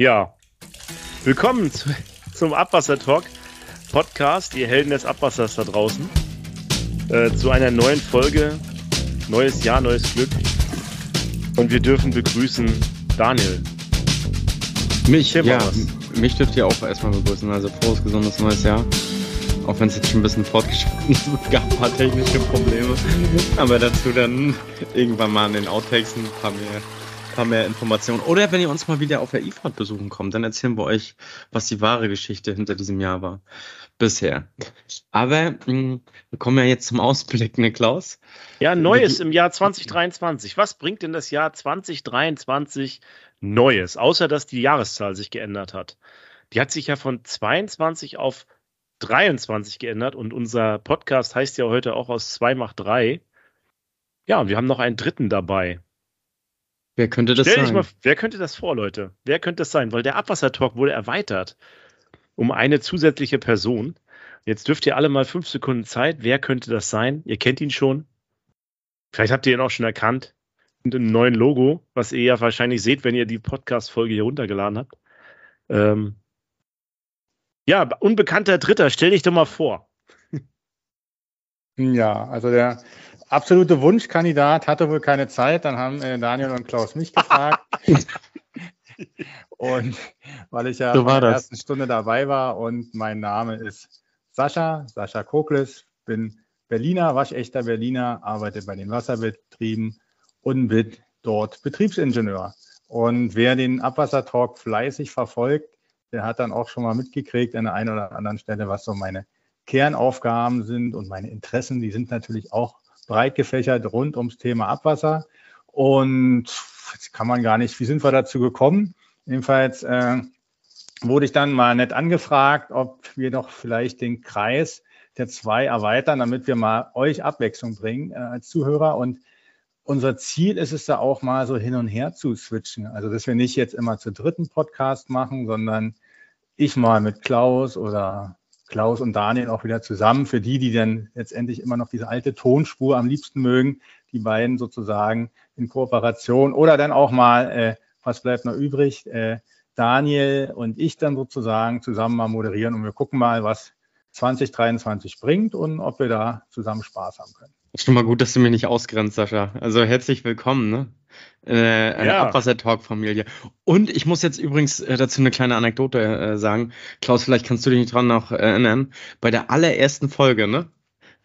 Ja, willkommen zu, zum Abwasser-Talk Podcast, ihr Helden des Abwassers da draußen. Äh, zu einer neuen Folge. Neues Jahr, neues Glück. Und wir dürfen begrüßen Daniel. Mich, ja, mich dürft ihr auch erstmal begrüßen. Also frohes, gesundes neues Jahr. Auch wenn es jetzt schon ein bisschen fortgeschritten ist, es gab ein paar technische Probleme. Aber dazu dann irgendwann mal in den Outtakes ein paar mehr paar mehr Informationen. Oder wenn ihr uns mal wieder auf der IFAD besuchen kommt, dann erzählen wir euch, was die wahre Geschichte hinter diesem Jahr war. Bisher. Aber mh, hm, wir kommen ja jetzt zum Ausblick, ne Klaus? Ja, Neues im Jahr 2023. Was bringt denn das Jahr 2023 Neues? Außer, dass die Jahreszahl sich geändert hat. Die hat sich ja von 22 auf 23 geändert und unser Podcast heißt ja heute auch aus 2 macht 3. Ja, und wir haben noch einen dritten dabei. Wer könnte das Stell sein? Mal, wer könnte das vor, Leute? Wer könnte das sein? Weil der Abwassertalk wurde erweitert um eine zusätzliche Person. Jetzt dürft ihr alle mal fünf Sekunden Zeit. Wer könnte das sein? Ihr kennt ihn schon. Vielleicht habt ihr ihn auch schon erkannt. Und im neuen Logo, was ihr ja wahrscheinlich seht, wenn ihr die Podcast-Folge hier runtergeladen habt. Ähm ja, unbekannter Dritter, stell dich doch mal vor. Ja, also der absolute Wunschkandidat hatte wohl keine Zeit. Dann haben äh, Daniel und Klaus mich gefragt. und weil ich ja so in der ersten Stunde dabei war und mein Name ist Sascha, Sascha Kokles, bin Berliner, waschechter Berliner, arbeite bei den Wasserbetrieben und bin dort Betriebsingenieur. Und wer den Abwassertalk fleißig verfolgt, der hat dann auch schon mal mitgekriegt an der einen oder anderen Stelle, was so meine Kernaufgaben sind und meine Interessen. Die sind natürlich auch breit gefächert rund ums Thema Abwasser. Und jetzt kann man gar nicht, wie sind wir dazu gekommen? Jedenfalls äh, wurde ich dann mal nett angefragt, ob wir doch vielleicht den Kreis der zwei erweitern, damit wir mal euch Abwechslung bringen äh, als Zuhörer. Und unser Ziel ist es da auch mal so hin und her zu switchen. Also, dass wir nicht jetzt immer zu dritten Podcast machen, sondern ich mal mit Klaus oder Klaus und Daniel auch wieder zusammen. Für die, die dann letztendlich immer noch diese alte Tonspur am liebsten mögen, die beiden sozusagen in Kooperation oder dann auch mal, äh, was bleibt noch übrig, äh, Daniel und ich dann sozusagen zusammen mal moderieren und wir gucken mal, was 2023 bringt und ob wir da zusammen Spaß haben können. Schon mal gut, dass du mich nicht ausgrenzt, Sascha. Also herzlich willkommen, ne? Äh, eine ja. Abwasser-Talk-Familie. Und ich muss jetzt übrigens äh, dazu eine kleine Anekdote äh, sagen. Klaus, vielleicht kannst du dich dran noch erinnern. Bei der allerersten Folge, ne?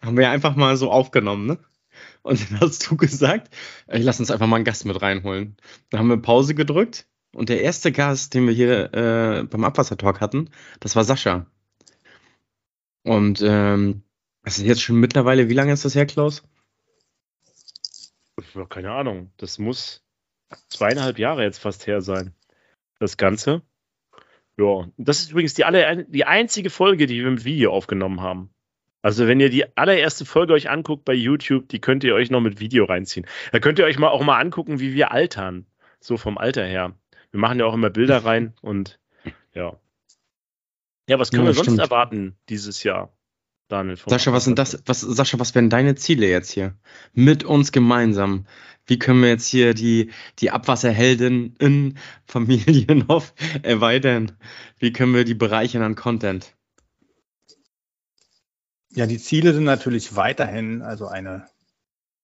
Haben wir ja einfach mal so aufgenommen, ne? Und dann hast du gesagt, ey, lass uns einfach mal einen Gast mit reinholen. Dann haben wir Pause gedrückt und der erste Gast, den wir hier äh, beim Abwasser-Talk hatten, das war Sascha. Und ähm, das ist jetzt schon mittlerweile, wie lange ist das her, Klaus? Keine Ahnung. Das muss zweieinhalb Jahre jetzt fast her sein. Das Ganze. Ja, das ist übrigens die, alle, die einzige Folge, die wir im Video aufgenommen haben. Also, wenn ihr die allererste Folge euch anguckt bei YouTube, die könnt ihr euch noch mit Video reinziehen. Da könnt ihr euch mal auch mal angucken, wie wir altern. So vom Alter her. Wir machen ja auch immer Bilder rein und ja. Ja, was können ja, wir sonst stimmt. erwarten dieses Jahr? Daniel. Sascha, was sind das? Was, Sascha, was wären deine Ziele jetzt hier? Mit uns gemeinsam. Wie können wir jetzt hier die, die Abwasserheldin in Familie noch erweitern? Wie können wir die bereichern an Content? Ja, die Ziele sind natürlich weiterhin, also eine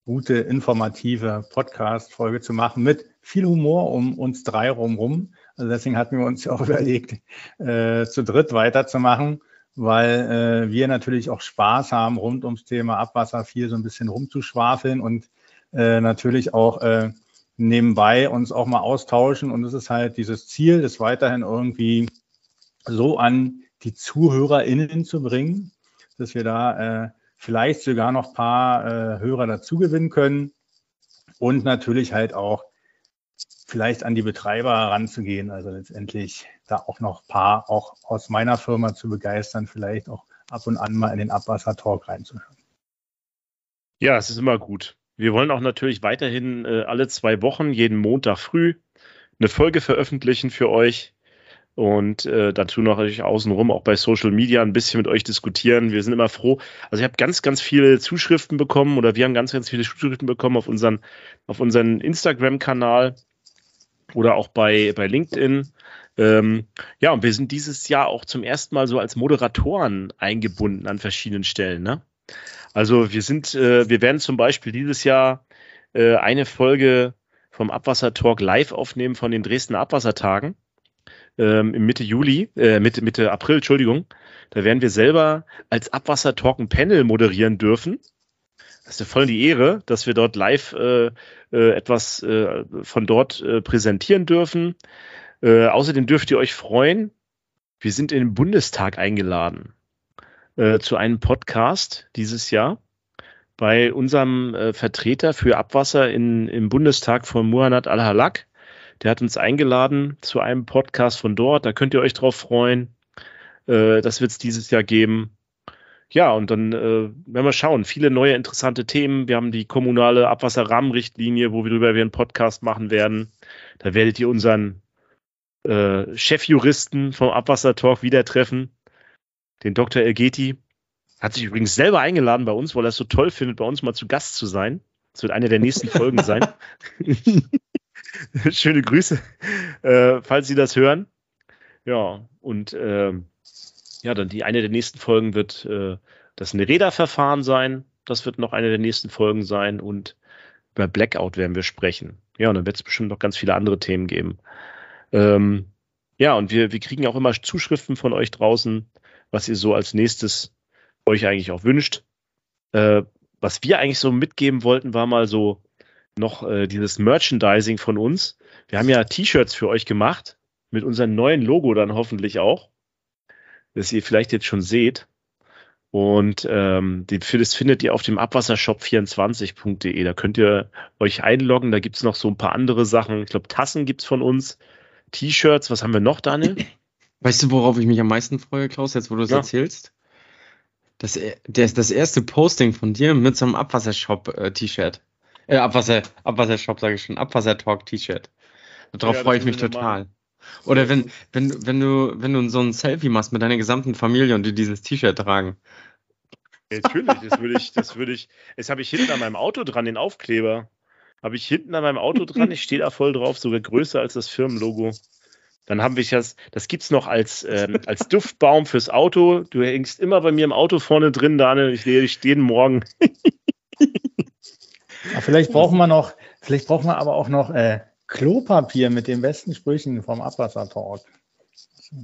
gute, informative Podcast-Folge zu machen mit viel Humor um uns drei rumrum. Also deswegen hatten wir uns ja auch überlegt, äh, zu dritt weiterzumachen weil äh, wir natürlich auch Spaß haben, rund ums Thema Abwasser viel so ein bisschen rumzuschwafeln und äh, natürlich auch äh, nebenbei uns auch mal austauschen. Und es ist halt dieses Ziel, das weiterhin irgendwie so an die ZuhörerInnen zu bringen, dass wir da äh, vielleicht sogar noch paar äh, Hörer dazu gewinnen können und natürlich halt auch vielleicht an die Betreiber ranzugehen, also letztendlich da auch noch ein paar auch aus meiner Firma zu begeistern, vielleicht auch ab und an mal in den Abwasser-Talk reinzuhören. Ja, es ist immer gut. Wir wollen auch natürlich weiterhin äh, alle zwei Wochen, jeden Montag früh, eine Folge veröffentlichen für euch und äh, dazu noch natürlich außenrum auch bei Social Media ein bisschen mit euch diskutieren. Wir sind immer froh. Also ich habe ganz, ganz viele Zuschriften bekommen oder wir haben ganz, ganz viele Zuschriften bekommen auf unseren, auf unseren Instagram-Kanal oder auch bei, bei LinkedIn, Ähm, ja, und wir sind dieses Jahr auch zum ersten Mal so als Moderatoren eingebunden an verschiedenen Stellen. Ne? Also wir sind, äh, wir werden zum Beispiel dieses Jahr äh, eine Folge vom Abwassertalk live aufnehmen von den Dresdner Abwassertagen ähm, Mitte Juli, äh, Mitte, Mitte April, Entschuldigung. Da werden wir selber als Abwassertalk ein Panel moderieren dürfen. Das ist ja voll die Ehre, dass wir dort live äh, äh, etwas äh, von dort äh, präsentieren dürfen. Äh, außerdem dürft ihr euch freuen, wir sind in den Bundestag eingeladen äh, zu einem Podcast dieses Jahr bei unserem äh, Vertreter für Abwasser in, im Bundestag von Muhannad Al-Halak. Der hat uns eingeladen zu einem Podcast von dort. Da könnt ihr euch drauf freuen. Äh, das wird es dieses Jahr geben. Ja, und dann äh, werden wir schauen. Viele neue interessante Themen. Wir haben die kommunale Abwasserrahmenrichtlinie, wo wir darüber einen Podcast machen werden. Da werdet ihr unseren äh, Chefjuristen vom Abwassertalk wieder treffen, den Dr. Elgeti. Hat sich übrigens selber eingeladen bei uns, weil er es so toll findet, bei uns mal zu Gast zu sein. Das wird eine der nächsten Folgen sein. Schöne Grüße, äh, falls Sie das hören. Ja, und äh, ja, dann die eine der nächsten Folgen wird äh, das Nereda-Verfahren sein. Das wird noch eine der nächsten Folgen sein und über Blackout werden wir sprechen. Ja, und dann wird es bestimmt noch ganz viele andere Themen geben. Ähm, ja, und wir, wir kriegen auch immer Zuschriften von euch draußen, was ihr so als nächstes euch eigentlich auch wünscht. Äh, was wir eigentlich so mitgeben wollten, war mal so noch äh, dieses Merchandising von uns. Wir haben ja T-Shirts für euch gemacht, mit unserem neuen Logo dann hoffentlich auch, das ihr vielleicht jetzt schon seht. Und ähm, das findet ihr auf dem abwassershop24.de. Da könnt ihr euch einloggen. Da gibt's noch so ein paar andere Sachen. Ich glaube, Tassen gibt's von uns. T-Shirts, was haben wir noch, Daniel? Weißt du, worauf ich mich am meisten freue, Klaus, jetzt wo du es ja. erzählst? Das, das, das erste Posting von dir mit so einem Abwassershop-T-Shirt. Äh, Abwasser, Abwassershop, sage ich schon, Abwassertalk-T-Shirt. Darauf ja, freue ich mich total. Oder wenn, wenn, wenn du, wenn du so ein Selfie machst mit deiner gesamten Familie und die dieses T-Shirt tragen. natürlich, das würde ich, das würde ich, das habe ich hinten an meinem Auto dran, den Aufkleber. Habe ich hinten an meinem Auto dran, ich stehe da voll drauf, sogar größer als das Firmenlogo. Dann haben wir das, das gibt es noch als, ähm, als Duftbaum fürs Auto. Du hängst immer bei mir im Auto vorne drin, Daniel. Ich sehe dich jeden Morgen. ja, vielleicht brauchen wir noch, vielleicht brauchen wir aber auch noch äh, Klopapier mit den besten Sprüchen vom Abwassertalk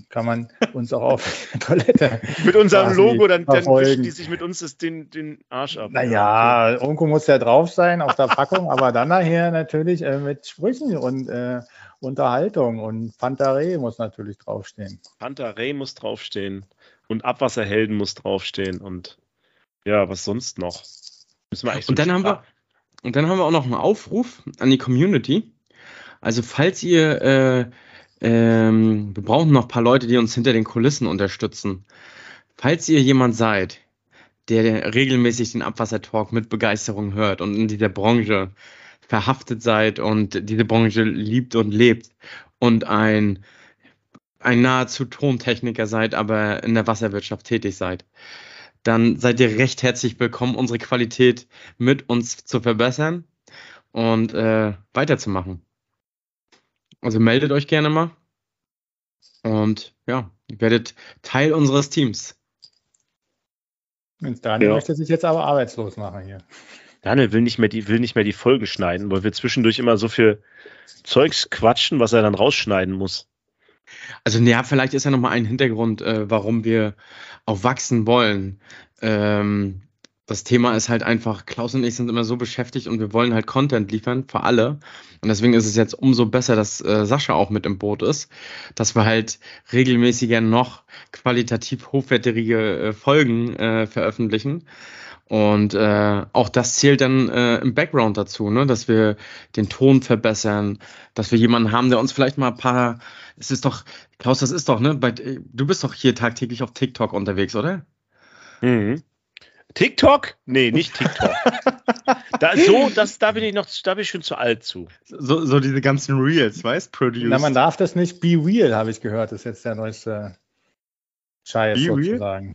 kann man uns auch auf Toilette. mit unserem Logo, dann, dann wischen die sich mit uns das, den, den Arsch ab. Naja, irgendwo muss ja drauf sein auf der Packung, aber dann nachher natürlich äh, mit Sprüchen und äh, Unterhaltung und Pantarei muss natürlich draufstehen. Pantarei muss draufstehen und Abwasserhelden muss draufstehen und ja, was sonst noch? Müssen wir so und dann haben wir und dann haben wir auch noch einen Aufruf an die Community. Also falls ihr äh, ähm, wir brauchen noch ein paar Leute, die uns hinter den Kulissen unterstützen. Falls ihr jemand seid, der regelmäßig den Abwassertalk mit Begeisterung hört und in dieser Branche verhaftet seid und diese Branche liebt und lebt und ein, ein nahezu Tontechniker seid, aber in der Wasserwirtschaft tätig seid, dann seid ihr recht herzlich willkommen, unsere Qualität mit uns zu verbessern und äh, weiterzumachen. Also meldet euch gerne mal. Und ja, ihr werdet Teil unseres Teams. Und Daniel ja. möchte sich jetzt aber arbeitslos machen hier. Daniel will nicht mehr die, will nicht mehr die Folgen schneiden, weil wir zwischendurch immer so viel Zeugs quatschen, was er dann rausschneiden muss. Also, ja, vielleicht ist ja nochmal ein Hintergrund, äh, warum wir auch wachsen wollen. Ähm, das Thema ist halt einfach, Klaus und ich sind immer so beschäftigt und wir wollen halt Content liefern für alle. Und deswegen ist es jetzt umso besser, dass äh, Sascha auch mit im Boot ist, dass wir halt regelmäßiger noch qualitativ hochwertige äh, Folgen äh, veröffentlichen. Und äh, auch das zählt dann äh, im Background dazu, ne? dass wir den Ton verbessern, dass wir jemanden haben, der uns vielleicht mal ein paar, es ist doch, Klaus, das ist doch, ne? Bei, du bist doch hier tagtäglich auf TikTok unterwegs, oder? Mhm. TikTok? Nee, nicht TikTok. da, so, das, da bin ich noch, da bin ich schon zu alt zu. So, so diese ganzen Reels, weißt Produced. Na, man darf das nicht be real, habe ich gehört. Das ist jetzt der neueste Scheiß be sozusagen.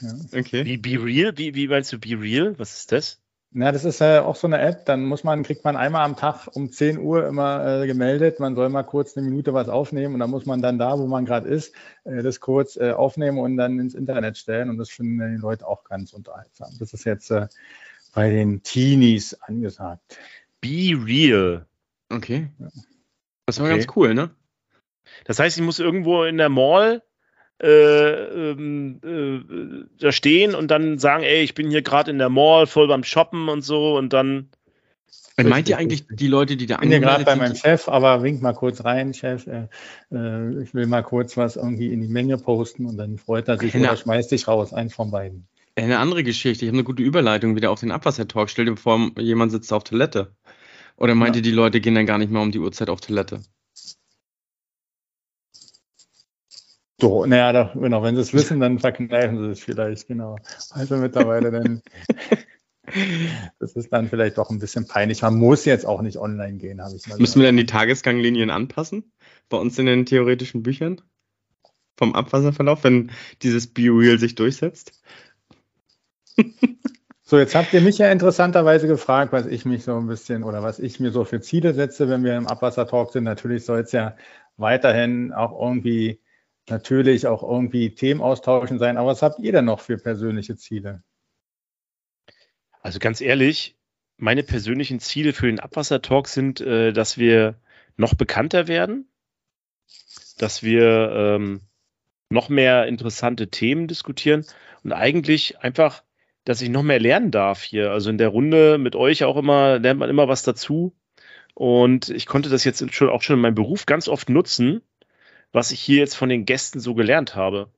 Ja. Okay. Wie be real? Wie, wie meinst du be real? Was ist das? Na, das ist äh, auch so eine App, dann muss man, kriegt man einmal am Tag um 10 Uhr immer äh, gemeldet, man soll mal kurz eine Minute was aufnehmen und dann muss man dann da, wo man gerade ist, äh, das kurz äh, aufnehmen und dann ins Internet stellen und das finden die Leute auch ganz unterhaltsam. Das ist jetzt äh, bei den Teenies angesagt. Be real. Okay. Das war okay. ganz cool, ne? Das heißt, ich muss irgendwo in der Mall äh, ähm, äh, da stehen und dann sagen, ey, ich bin hier gerade in der Mall, voll beim Shoppen und so und dann. Meint ihr eigentlich die Leute, die da angemeldet sind? Ich bin ja gerade bei meinem Chef, aber wink mal kurz rein, Chef. Äh, äh, ich will mal kurz was irgendwie in die Menge posten und dann freut er sich oder schmeißt dich raus, eins von beiden. Eine andere Geschichte. Ich habe eine gute Überleitung wieder auf den Abwassertalk. Stell dir vor, jemand sitzt auf Toilette. Oder meint ja. ihr, die Leute gehen dann gar nicht mehr um die Uhrzeit auf Toilette? So, naja, doch, genau, wenn sie es wissen, dann verkneifen sie es vielleicht, genau. Also mittlerweile dann, das ist dann vielleicht doch ein bisschen peinlich. Man muss jetzt auch nicht online gehen, habe ich mal Müssen wir dann die Tagesganglinien anpassen? Bei uns in den theoretischen Büchern? Vom Abwasserverlauf, wenn dieses BioReal sich durchsetzt? So, jetzt habt ihr mich ja interessanterweise gefragt, was ich mich so ein bisschen oder was ich mir so für Ziele setze, wenn wir im Abwassertalk sind. Natürlich soll es ja weiterhin auch irgendwie natürlich auch irgendwie Themen austauschen sein. Aber was habt ihr denn noch für persönliche Ziele? Also ganz ehrlich, meine persönlichen Ziele für den Abwassertalk sind, äh, dass wir noch bekannter werden, dass wir ähm, noch mehr interessante Themen diskutieren und eigentlich einfach, dass ich noch mehr lernen darf hier. Also in der Runde mit euch auch immer lernt man immer was dazu. Und ich konnte das jetzt schon auch schon in meinem Beruf ganz oft nutzen, was ich hier jetzt von den Gästen so gelernt habe.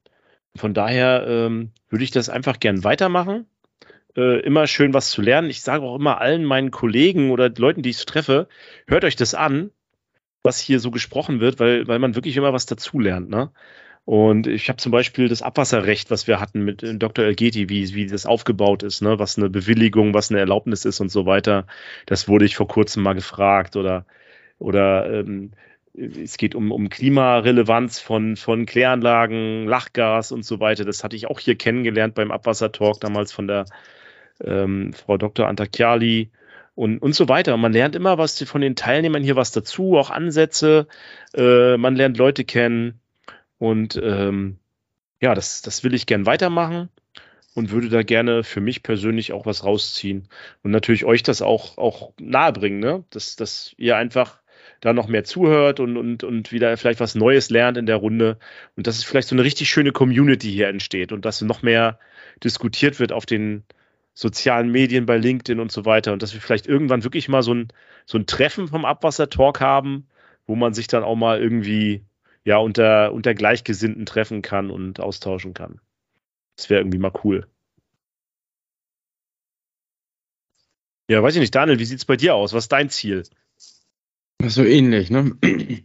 Von daher ähm, würde ich das einfach gern weitermachen. Äh, immer schön was zu lernen. Ich sage auch immer allen meinen Kollegen oder Leuten, die ich treffe, hört euch das an, was hier so gesprochen wird, weil, weil man wirklich immer was dazulernt. Ne? Und ich habe zum Beispiel das Abwasserrecht, was wir hatten mit äh, Dr. Elgeti, wie, wie das aufgebaut ist, ne? was eine Bewilligung, was eine Erlaubnis ist und so weiter. Das wurde ich vor kurzem mal gefragt oder, oder ähm, es geht um, um Klimarelevanz von, von Kläranlagen, Lachgas und so weiter. Das hatte ich auch hier kennengelernt beim Abwassertalk damals von der ähm, Frau Dr. Antakiali und, und so weiter. man lernt immer was von den Teilnehmern hier was dazu, auch Ansätze. Äh, man lernt Leute kennen und ähm, ja, das, das will ich gern weitermachen und würde da gerne für mich persönlich auch was rausziehen und natürlich euch das auch, auch nahebringen, ne? dass, dass ihr einfach da noch mehr zuhört und, und, und wieder vielleicht was Neues lernt in der Runde. Und dass es vielleicht so eine richtig schöne Community hier entsteht und dass noch mehr diskutiert wird auf den sozialen Medien, bei LinkedIn und so weiter. Und dass wir vielleicht irgendwann wirklich mal so ein, so ein Treffen vom Abwasser-Talk haben, wo man sich dann auch mal irgendwie ja unter, unter Gleichgesinnten treffen kann und austauschen kann. Das wäre irgendwie mal cool. Ja, weiß ich nicht, Daniel, wie sieht es bei dir aus? Was ist dein Ziel? So ähnlich, ne?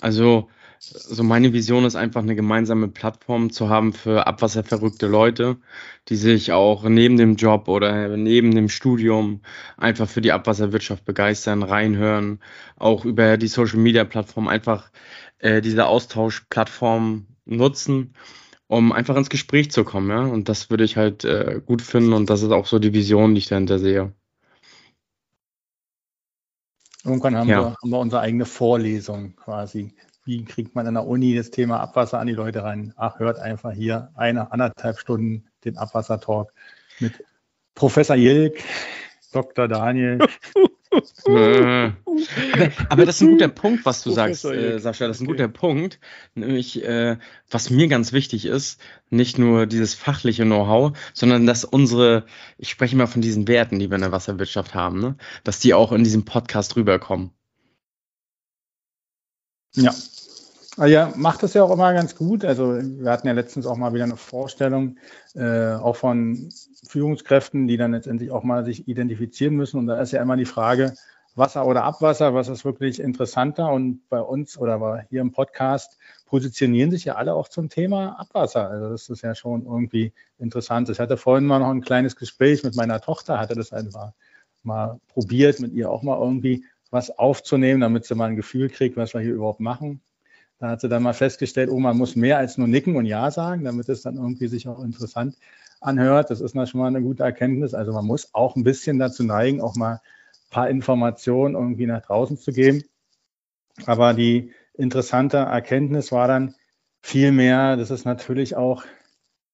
Also, so meine Vision ist einfach eine gemeinsame Plattform zu haben für abwasserverrückte Leute, die sich auch neben dem Job oder neben dem Studium einfach für die Abwasserwirtschaft begeistern, reinhören, auch über die Social Media Plattform einfach äh, diese Austauschplattform nutzen, um einfach ins Gespräch zu kommen, ja. Und das würde ich halt äh, gut finden und das ist auch so die Vision, die ich dahinter sehe. Irgendwann haben, ja. wir, haben wir unsere eigene Vorlesung quasi. Wie kriegt man an der Uni das Thema Abwasser an die Leute rein? Ach, hört einfach hier eine, anderthalb Stunden den Abwassertalk mit Professor Jilk, Dr. Daniel. aber, aber, das ist ein guter Punkt, was du sagst, äh, Sascha. Das ist ein guter Punkt. Nämlich, äh, was mir ganz wichtig ist, nicht nur dieses fachliche Know-how, sondern dass unsere, ich spreche mal von diesen Werten, die wir in der Wasserwirtschaft haben, ne? dass die auch in diesem Podcast rüberkommen. Ja, ja, macht das ja auch immer ganz gut. Also wir hatten ja letztens auch mal wieder eine Vorstellung, äh, auch von Führungskräften, die dann letztendlich auch mal sich identifizieren müssen. Und da ist ja immer die Frage, Wasser oder Abwasser, was ist wirklich interessanter? Und bei uns oder hier im Podcast positionieren sich ja alle auch zum Thema Abwasser. Also das ist ja schon irgendwie interessant. Ich hatte vorhin mal noch ein kleines Gespräch mit meiner Tochter, hatte das einfach mal probiert, mit ihr auch mal irgendwie was aufzunehmen, damit sie mal ein Gefühl kriegt, was wir hier überhaupt machen. Da hat sie dann mal festgestellt, oh, man muss mehr als nur nicken und Ja sagen, damit es dann irgendwie sich auch interessant anhört. Das ist mal schon mal eine gute Erkenntnis. Also man muss auch ein bisschen dazu neigen, auch mal ein paar Informationen irgendwie nach draußen zu geben. Aber die interessante Erkenntnis war dann vielmehr, das ist natürlich auch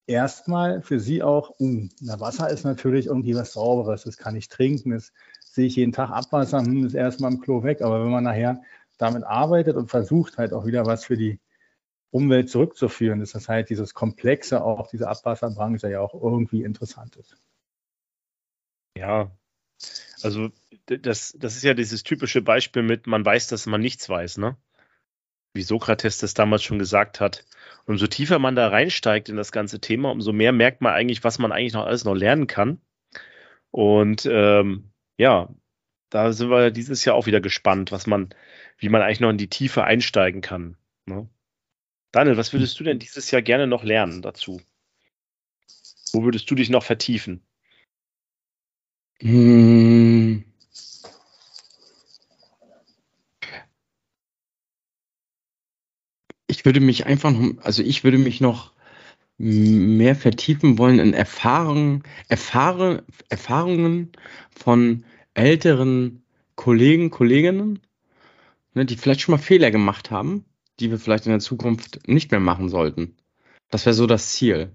erstmal für sie auch, uh, na, Wasser ist natürlich irgendwie was Sauberes, das kann ich trinken, das sehe ich jeden Tag Abwasser, hm, ist erstmal im Klo weg. Aber wenn man nachher damit arbeitet und versucht halt auch wieder was für die Umwelt zurückzuführen, ist das halt dieses Komplexe auch diese Abwasserbranche ja auch irgendwie interessant ist. Ja, also das, das ist ja dieses typische Beispiel mit, man weiß, dass man nichts weiß, ne? Wie Sokrates das damals schon gesagt hat. Umso tiefer man da reinsteigt in das ganze Thema, umso mehr merkt man eigentlich, was man eigentlich noch alles noch lernen kann. Und ähm, ja, da sind wir dieses Jahr auch wieder gespannt, was man, wie man eigentlich noch in die Tiefe einsteigen kann. Ne? Daniel, was würdest du denn dieses Jahr gerne noch lernen dazu? Wo würdest du dich noch vertiefen? Hm. Ich würde mich einfach noch, also ich würde mich noch mehr vertiefen wollen in Erfahrungen, Erfahre, Erfahrungen von älteren Kollegen, Kolleginnen, ne, die vielleicht schon mal Fehler gemacht haben, die wir vielleicht in der Zukunft nicht mehr machen sollten. Das wäre so das Ziel.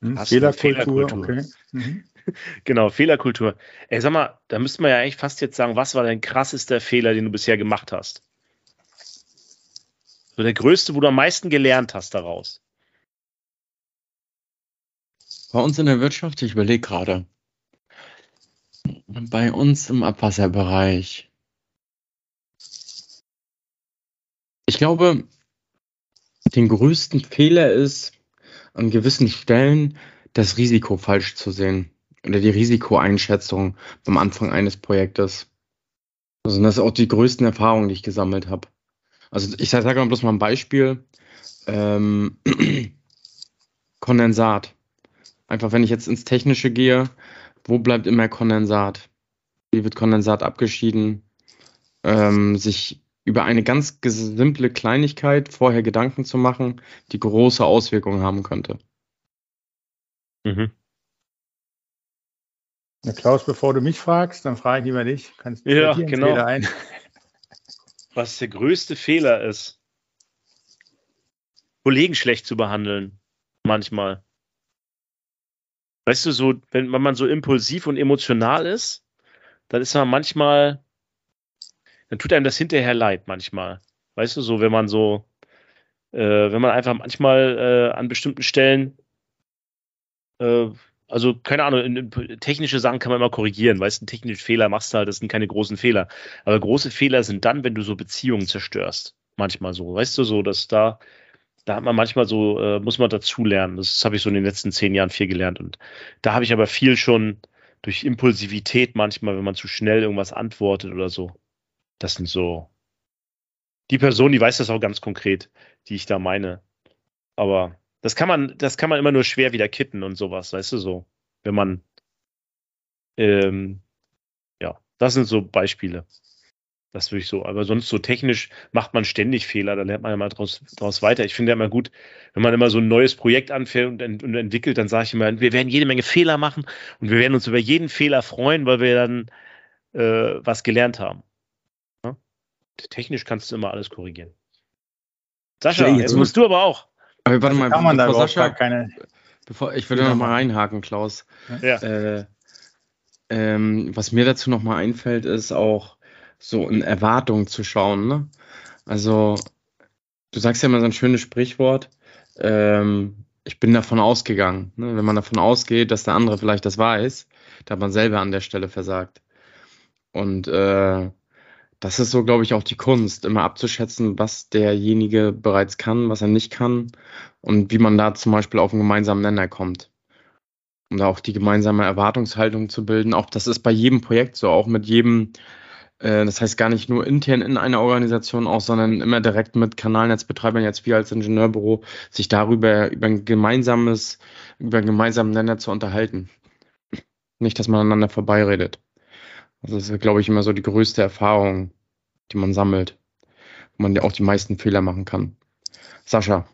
Hm, Fehlerkultur, Fehlerkultur. Okay. Mhm. genau, Fehlerkultur. Ey, sag mal, da müsste man ja eigentlich fast jetzt sagen, was war dein krassester Fehler, den du bisher gemacht hast? So der größte, wo du am meisten gelernt hast daraus. Bei uns in der Wirtschaft, ich überlege gerade. Bei uns im Abwasserbereich. Ich glaube, den größten Fehler ist, an gewissen Stellen das Risiko falsch zu sehen oder die Risikoeinschätzung beim Anfang eines Projektes. Also das sind auch die größten Erfahrungen, die ich gesammelt habe. Also ich sage mal bloß mal ein Beispiel. Ähm, Kondensat. Einfach wenn ich jetzt ins Technische gehe, wo bleibt immer Kondensat? Wie wird Kondensat abgeschieden? Ähm, sich über eine ganz simple Kleinigkeit vorher Gedanken zu machen, die große Auswirkungen haben könnte. Mhm. Na Klaus, bevor du mich fragst, dann frage ich lieber dich. Kannst du ja, genau. ein? Was der größte Fehler ist, Kollegen schlecht zu behandeln, manchmal. Weißt du, so, wenn, wenn man so impulsiv und emotional ist, dann ist man manchmal, dann tut einem das hinterher leid manchmal. Weißt du, so, wenn man so, äh, wenn man einfach manchmal äh, an bestimmten Stellen, äh, also keine Ahnung, in, in, technische Sachen kann man immer korrigieren, weißt du, technische Fehler machst du halt, das sind keine großen Fehler. Aber große Fehler sind dann, wenn du so Beziehungen zerstörst. Manchmal so, weißt du, so, dass da, da hat man manchmal so, äh, muss man dazulernen. Das habe ich so in den letzten zehn Jahren viel gelernt. Und da habe ich aber viel schon durch Impulsivität manchmal, wenn man zu schnell irgendwas antwortet oder so. Das sind so. Die Person, die weiß das auch ganz konkret, die ich da meine. Aber das kann man, das kann man immer nur schwer wieder kitten und sowas, weißt du so. Wenn man, ähm, ja, das sind so Beispiele. Das würde ich so. Aber sonst so technisch macht man ständig Fehler, da lernt man ja mal draus, draus weiter. Ich finde ja immer gut, wenn man immer so ein neues Projekt anfängt und, und entwickelt, dann sage ich immer, wir werden jede Menge Fehler machen und wir werden uns über jeden Fehler freuen, weil wir dann äh, was gelernt haben. Ja? Technisch kannst du immer alles korrigieren. Sascha, jetzt musst du aber auch. Aber warte mal, kann man bevor da Sascha, keine. Bevor, ich würde noch mal reinhaken, Klaus. Ja. Äh, ähm, was mir dazu noch mal einfällt, ist auch so in Erwartung zu schauen. Ne? Also, du sagst ja immer so ein schönes Sprichwort. Ähm, ich bin davon ausgegangen. Ne? Wenn man davon ausgeht, dass der andere vielleicht das weiß, da hat man selber an der Stelle versagt. Und äh, das ist so, glaube ich, auch die Kunst, immer abzuschätzen, was derjenige bereits kann, was er nicht kann und wie man da zum Beispiel auf einen gemeinsamen Nenner kommt. Um da auch die gemeinsame Erwartungshaltung zu bilden. Auch das ist bei jedem Projekt so, auch mit jedem, das heißt gar nicht nur intern in einer Organisation auch, sondern immer direkt mit Kanalnetzbetreibern, jetzt wir als Ingenieurbüro, sich darüber über ein gemeinsames, über einen gemeinsamen Nenner zu unterhalten. Nicht, dass man aneinander vorbeiredet. Also das ist, glaube ich, immer so die größte Erfahrung, die man sammelt. wo man ja auch die meisten Fehler machen kann. Sascha.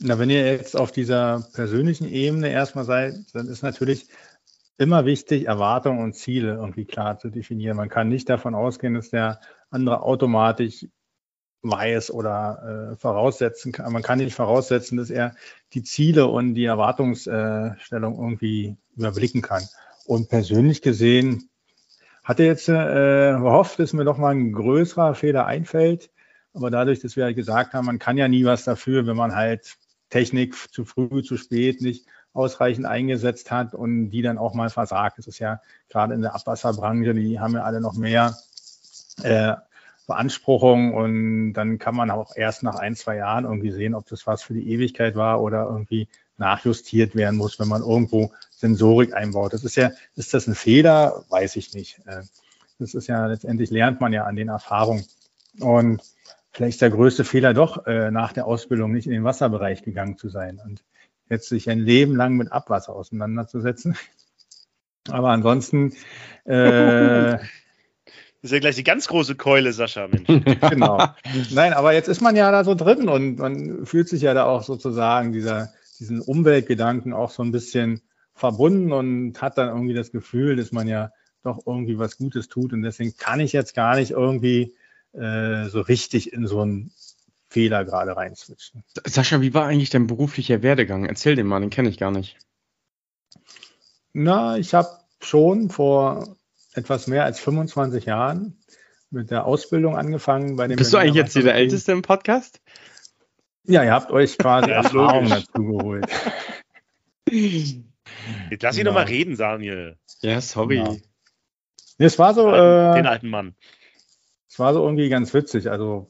Na, wenn ihr jetzt auf dieser persönlichen Ebene erstmal seid, dann ist natürlich immer wichtig, Erwartungen und Ziele irgendwie klar zu definieren. Man kann nicht davon ausgehen, dass der andere automatisch weiß oder äh, voraussetzen kann. Man kann nicht voraussetzen, dass er die Ziele und die Erwartungsstellung irgendwie überblicken kann. Und persönlich gesehen hatte jetzt äh, gehofft, dass mir doch mal ein größerer Fehler einfällt. Aber dadurch, dass wir halt gesagt haben, man kann ja nie was dafür, wenn man halt Technik zu früh, zu spät nicht ausreichend eingesetzt hat und die dann auch mal versagt. Das ist ja gerade in der Abwasserbranche, die haben ja alle noch mehr äh, Beanspruchung und dann kann man auch erst nach ein, zwei Jahren irgendwie sehen, ob das was für die Ewigkeit war oder irgendwie nachjustiert werden muss, wenn man irgendwo Sensorik einbaut. Das ist ja, ist das ein Fehler? Weiß ich nicht. Äh, das ist ja letztendlich lernt man ja an den Erfahrungen. Und vielleicht der größte Fehler doch, äh, nach der Ausbildung nicht in den Wasserbereich gegangen zu sein und jetzt sich ein Leben lang mit Abwasser auseinanderzusetzen. Aber ansonsten äh, Das ist ja gleich die ganz große Keule, Sascha, Mensch. genau. Nein, aber jetzt ist man ja da so drin und man fühlt sich ja da auch sozusagen dieser, diesen Umweltgedanken auch so ein bisschen verbunden und hat dann irgendwie das Gefühl, dass man ja doch irgendwie was Gutes tut. Und deswegen kann ich jetzt gar nicht irgendwie äh, so richtig in so einen Fehler gerade reinswitchen. Sascha, wie war eigentlich dein beruflicher Werdegang? Erzähl den mal, den kenne ich gar nicht. Na, ich habe schon vor etwas mehr als 25 Jahren mit der Ausbildung angefangen bei dem. Bist du eigentlich jetzt der Älteste im Podcast? Ja, ihr habt euch quasi ja, Erfahrung dazu geholt. Jetzt lass ihn genau. doch mal reden, Daniel. Ja, sorry. Genau. Es war so. Äh, Den alten Mann. Es war so irgendwie ganz witzig. Also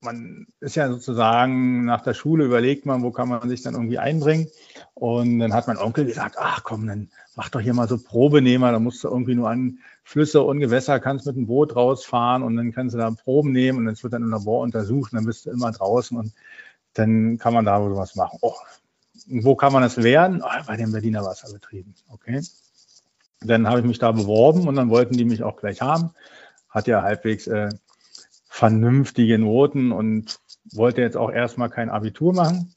man ist ja sozusagen nach der Schule überlegt man, wo kann man sich dann irgendwie einbringen. Und dann hat mein Onkel gesagt, ach komm, dann mach doch hier mal so Probenehmer, da musst du irgendwie nur an Flüsse und Gewässer, kannst mit dem Boot rausfahren und dann kannst du da Proben nehmen und es wird dann im Labor untersucht und dann bist du immer draußen und dann kann man da sowas machen. Oh, wo kann man das werden? Oh, bei den Berliner Wasserbetrieben. Okay. Dann habe ich mich da beworben und dann wollten die mich auch gleich haben. Hat ja halbwegs äh, vernünftige Noten und wollte jetzt auch erstmal kein Abitur machen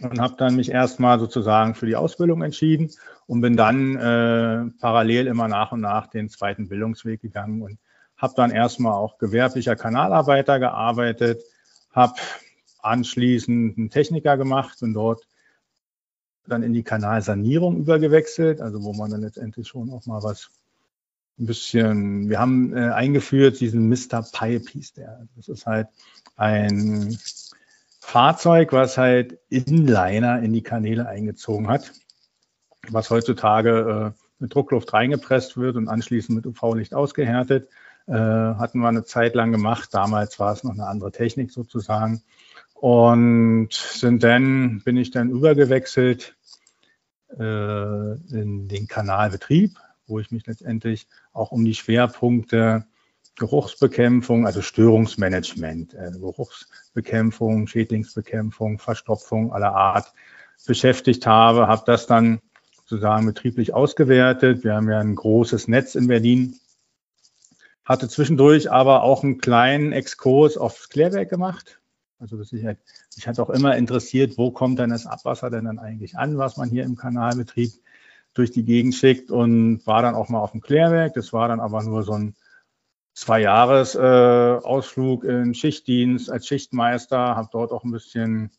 und habe dann mich erstmal sozusagen für die Ausbildung entschieden und bin dann äh, parallel immer nach und nach den zweiten Bildungsweg gegangen und habe dann erstmal auch gewerblicher Kanalarbeiter gearbeitet, habe anschließend einen Techniker gemacht und dort dann in die Kanalsanierung übergewechselt, also wo man dann letztendlich schon auch mal was ein bisschen, wir haben äh, eingeführt diesen Mr. Pipe hieß der. Das ist halt ein Fahrzeug, was halt Inliner in die Kanäle eingezogen hat, was heutzutage äh, mit Druckluft reingepresst wird und anschließend mit UV-Licht ausgehärtet. Äh, hatten wir eine Zeit lang gemacht. Damals war es noch eine andere Technik sozusagen. Und sind dann, bin ich dann übergewechselt äh, in den Kanalbetrieb, wo ich mich letztendlich auch um die Schwerpunkte Geruchsbekämpfung, also Störungsmanagement, äh, Geruchsbekämpfung, Schädlingsbekämpfung, Verstopfung aller Art beschäftigt habe, habe das dann sozusagen betrieblich ausgewertet. Wir haben ja ein großes Netz in Berlin, hatte zwischendurch aber auch einen kleinen Exkurs aufs Klärwerk gemacht. Also halt, mich hat auch immer interessiert, wo kommt denn das Abwasser denn dann eigentlich an, was man hier im Kanalbetrieb durch die Gegend schickt und war dann auch mal auf dem Klärwerk. Das war dann aber nur so ein zwei Jahres äh, in Schichtdienst als Schichtmeister, habe dort auch ein bisschen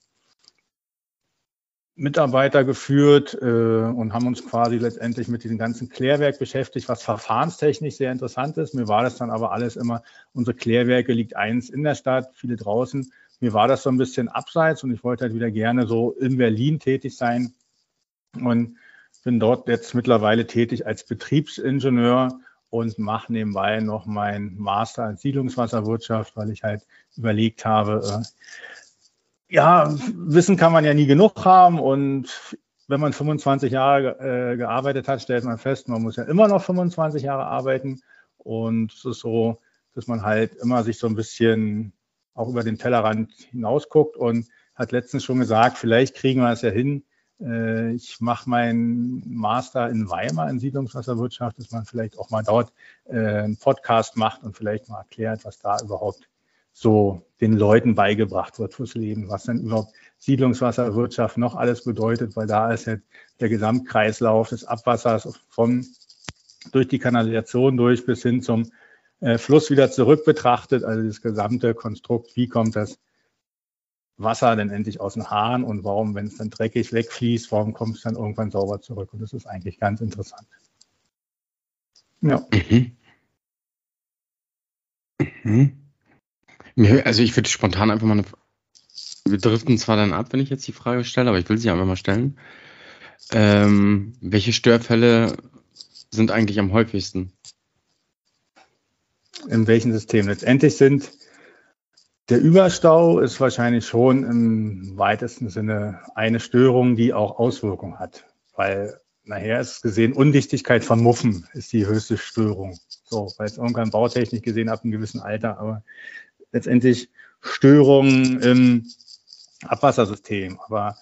Mitarbeiter geführt äh, und haben uns quasi letztendlich mit diesem ganzen Klärwerk beschäftigt, was verfahrenstechnisch sehr interessant ist. Mir war das dann aber alles immer, unsere Klärwerke liegt eins in der Stadt, viele draußen. Mir war das so ein bisschen abseits und ich wollte halt wieder gerne so in Berlin tätig sein und bin dort jetzt mittlerweile tätig als Betriebsingenieur und mache nebenbei noch mein Master in Siedlungswasserwirtschaft, weil ich halt überlegt habe, äh, ja, Wissen kann man ja nie genug haben und wenn man 25 Jahre äh, gearbeitet hat, stellt man fest, man muss ja immer noch 25 Jahre arbeiten und es ist so, dass man halt immer sich so ein bisschen auch über den Tellerrand hinausguckt und hat letztens schon gesagt, vielleicht kriegen wir es ja hin, ich mache meinen Master in Weimar in Siedlungswasserwirtschaft, dass man vielleicht auch mal dort äh, einen Podcast macht und vielleicht mal erklärt, was da überhaupt so den Leuten beigebracht wird fürs Leben, was denn überhaupt Siedlungswasserwirtschaft noch alles bedeutet, weil da ist jetzt der Gesamtkreislauf des Abwassers von durch die Kanalisation durch bis hin zum äh, Fluss wieder zurück betrachtet, also das gesamte Konstrukt, wie kommt das Wasser denn endlich aus dem Hahn und warum, wenn es dann dreckig wegfließt, warum kommt es dann irgendwann sauber zurück? Und das ist eigentlich ganz interessant. Ja. Mhm. Mhm. Also ich würde spontan einfach mal eine. Wir driften zwar dann ab, wenn ich jetzt die Frage stelle, aber ich will sie einfach mal stellen. Ähm, welche Störfälle sind eigentlich am häufigsten? In welchem System? Letztendlich sind der Überstau ist wahrscheinlich schon im weitesten Sinne eine Störung, die auch Auswirkungen hat, weil nachher ist gesehen, Undichtigkeit von Muffen ist die höchste Störung. So, weil es irgendwann Bautechnik gesehen ab einem gewissen Alter, aber letztendlich Störungen im Abwassersystem. Aber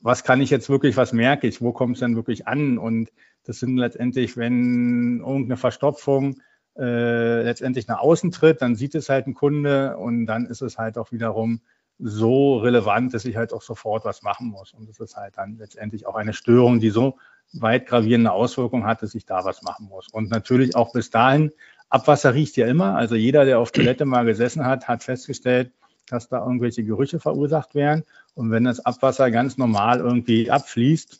was kann ich jetzt wirklich, was merke ich, wo kommt es denn wirklich an? Und das sind letztendlich, wenn irgendeine Verstopfung äh, letztendlich nach außen tritt, dann sieht es halt ein Kunde und dann ist es halt auch wiederum so relevant, dass ich halt auch sofort was machen muss. Und das ist halt dann letztendlich auch eine Störung, die so weit gravierende Auswirkungen hat, dass ich da was machen muss. Und natürlich auch bis dahin, Abwasser riecht ja immer. Also jeder, der auf Toilette mal gesessen hat, hat festgestellt, dass da irgendwelche Gerüche verursacht werden. Und wenn das Abwasser ganz normal irgendwie abfließt,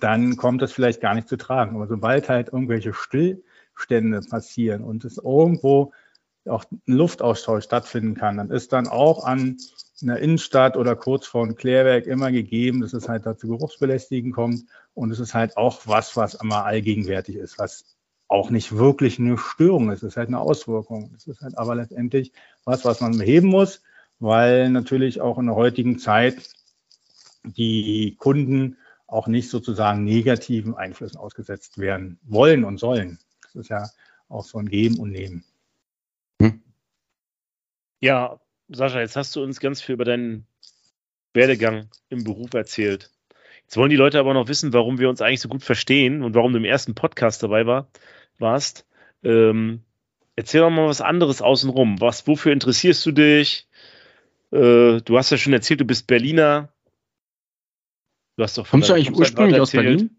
dann kommt es vielleicht gar nicht zu tragen. Aber sobald halt irgendwelche Stillstände passieren und es irgendwo auch ein Luftaustausch stattfinden kann, dann ist dann auch an einer Innenstadt oder kurz vor einem Klärwerk immer gegeben, dass es halt dazu Geruchsbelästigen kommt. Und es ist halt auch was, was immer allgegenwärtig ist, was auch nicht wirklich eine Störung ist. Es ist halt eine Auswirkung. Es ist halt aber letztendlich was, was man beheben muss, weil natürlich auch in der heutigen Zeit die Kunden auch nicht sozusagen negativen Einflüssen ausgesetzt werden wollen und sollen. Das ist ja auch so ein Geben und Nehmen. Hm. Ja, Sascha, jetzt hast du uns ganz viel über deinen Werdegang im Beruf erzählt. Jetzt wollen die Leute aber noch wissen, warum wir uns eigentlich so gut verstehen und warum du im ersten Podcast dabei war, warst. Ähm, erzähl doch mal was anderes außenrum. Was, wofür interessierst du dich? Äh, du hast ja schon erzählt, du bist Berliner. Du hast doch Kommst du eigentlich ursprünglich aus Berlin?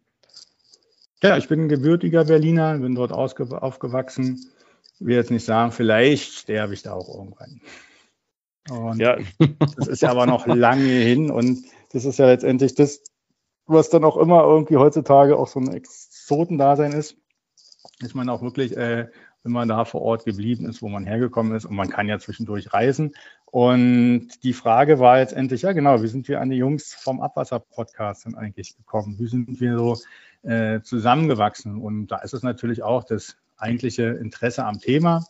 Ja, ich bin ein gebürtiger Berliner, bin dort aufgewachsen. Ich will jetzt nicht sagen, vielleicht sterbe ich da auch irgendwann. Und ja. das ist ja aber noch lange hin und das ist ja letztendlich das, was dann auch immer irgendwie heutzutage auch so ein Exotendasein ist, dass man auch wirklich, äh, wenn man da vor Ort geblieben ist, wo man hergekommen ist und man kann ja zwischendurch reisen. Und die Frage war jetzt endlich, ja genau, wie sind wir an die Jungs vom Abwasser-Podcast denn eigentlich gekommen? Wie sind wir so äh, zusammengewachsen? Und da ist es natürlich auch das eigentliche Interesse am Thema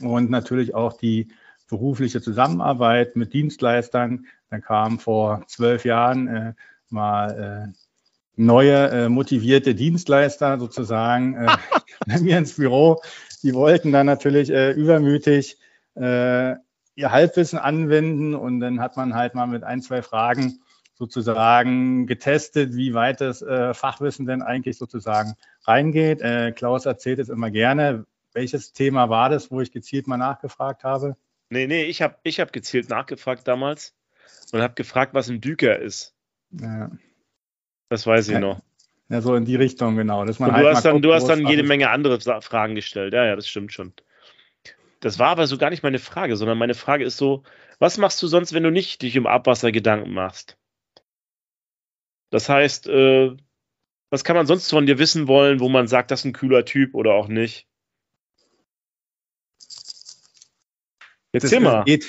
und natürlich auch die berufliche Zusammenarbeit mit Dienstleistern. Dann kam vor zwölf Jahren äh, mal äh, neue äh, motivierte Dienstleister sozusagen äh, bei mir ins Büro. Die wollten dann natürlich äh, übermütig äh, ihr Halbwissen anwenden und dann hat man halt mal mit ein, zwei Fragen sozusagen getestet, wie weit das äh, Fachwissen denn eigentlich sozusagen reingeht. Äh, Klaus erzählt es immer gerne. Welches Thema war das, wo ich gezielt mal nachgefragt habe? Nee, nee, ich habe ich hab gezielt nachgefragt damals und habe gefragt, was ein Düker ist. Ja. Das weiß ich ja. noch. Ja, so in die Richtung, genau. Dass man halt du, hast dann, guckt, du hast dann jede Menge andere Fragen gestellt. Ja, ja, das stimmt schon. Das war aber so gar nicht meine Frage, sondern meine Frage ist so, was machst du sonst, wenn du nicht dich um Abwasser Gedanken machst? Das heißt, äh, was kann man sonst von dir wissen wollen, wo man sagt, das ist ein kühler Typ oder auch nicht? Jetzt das mal. Geht,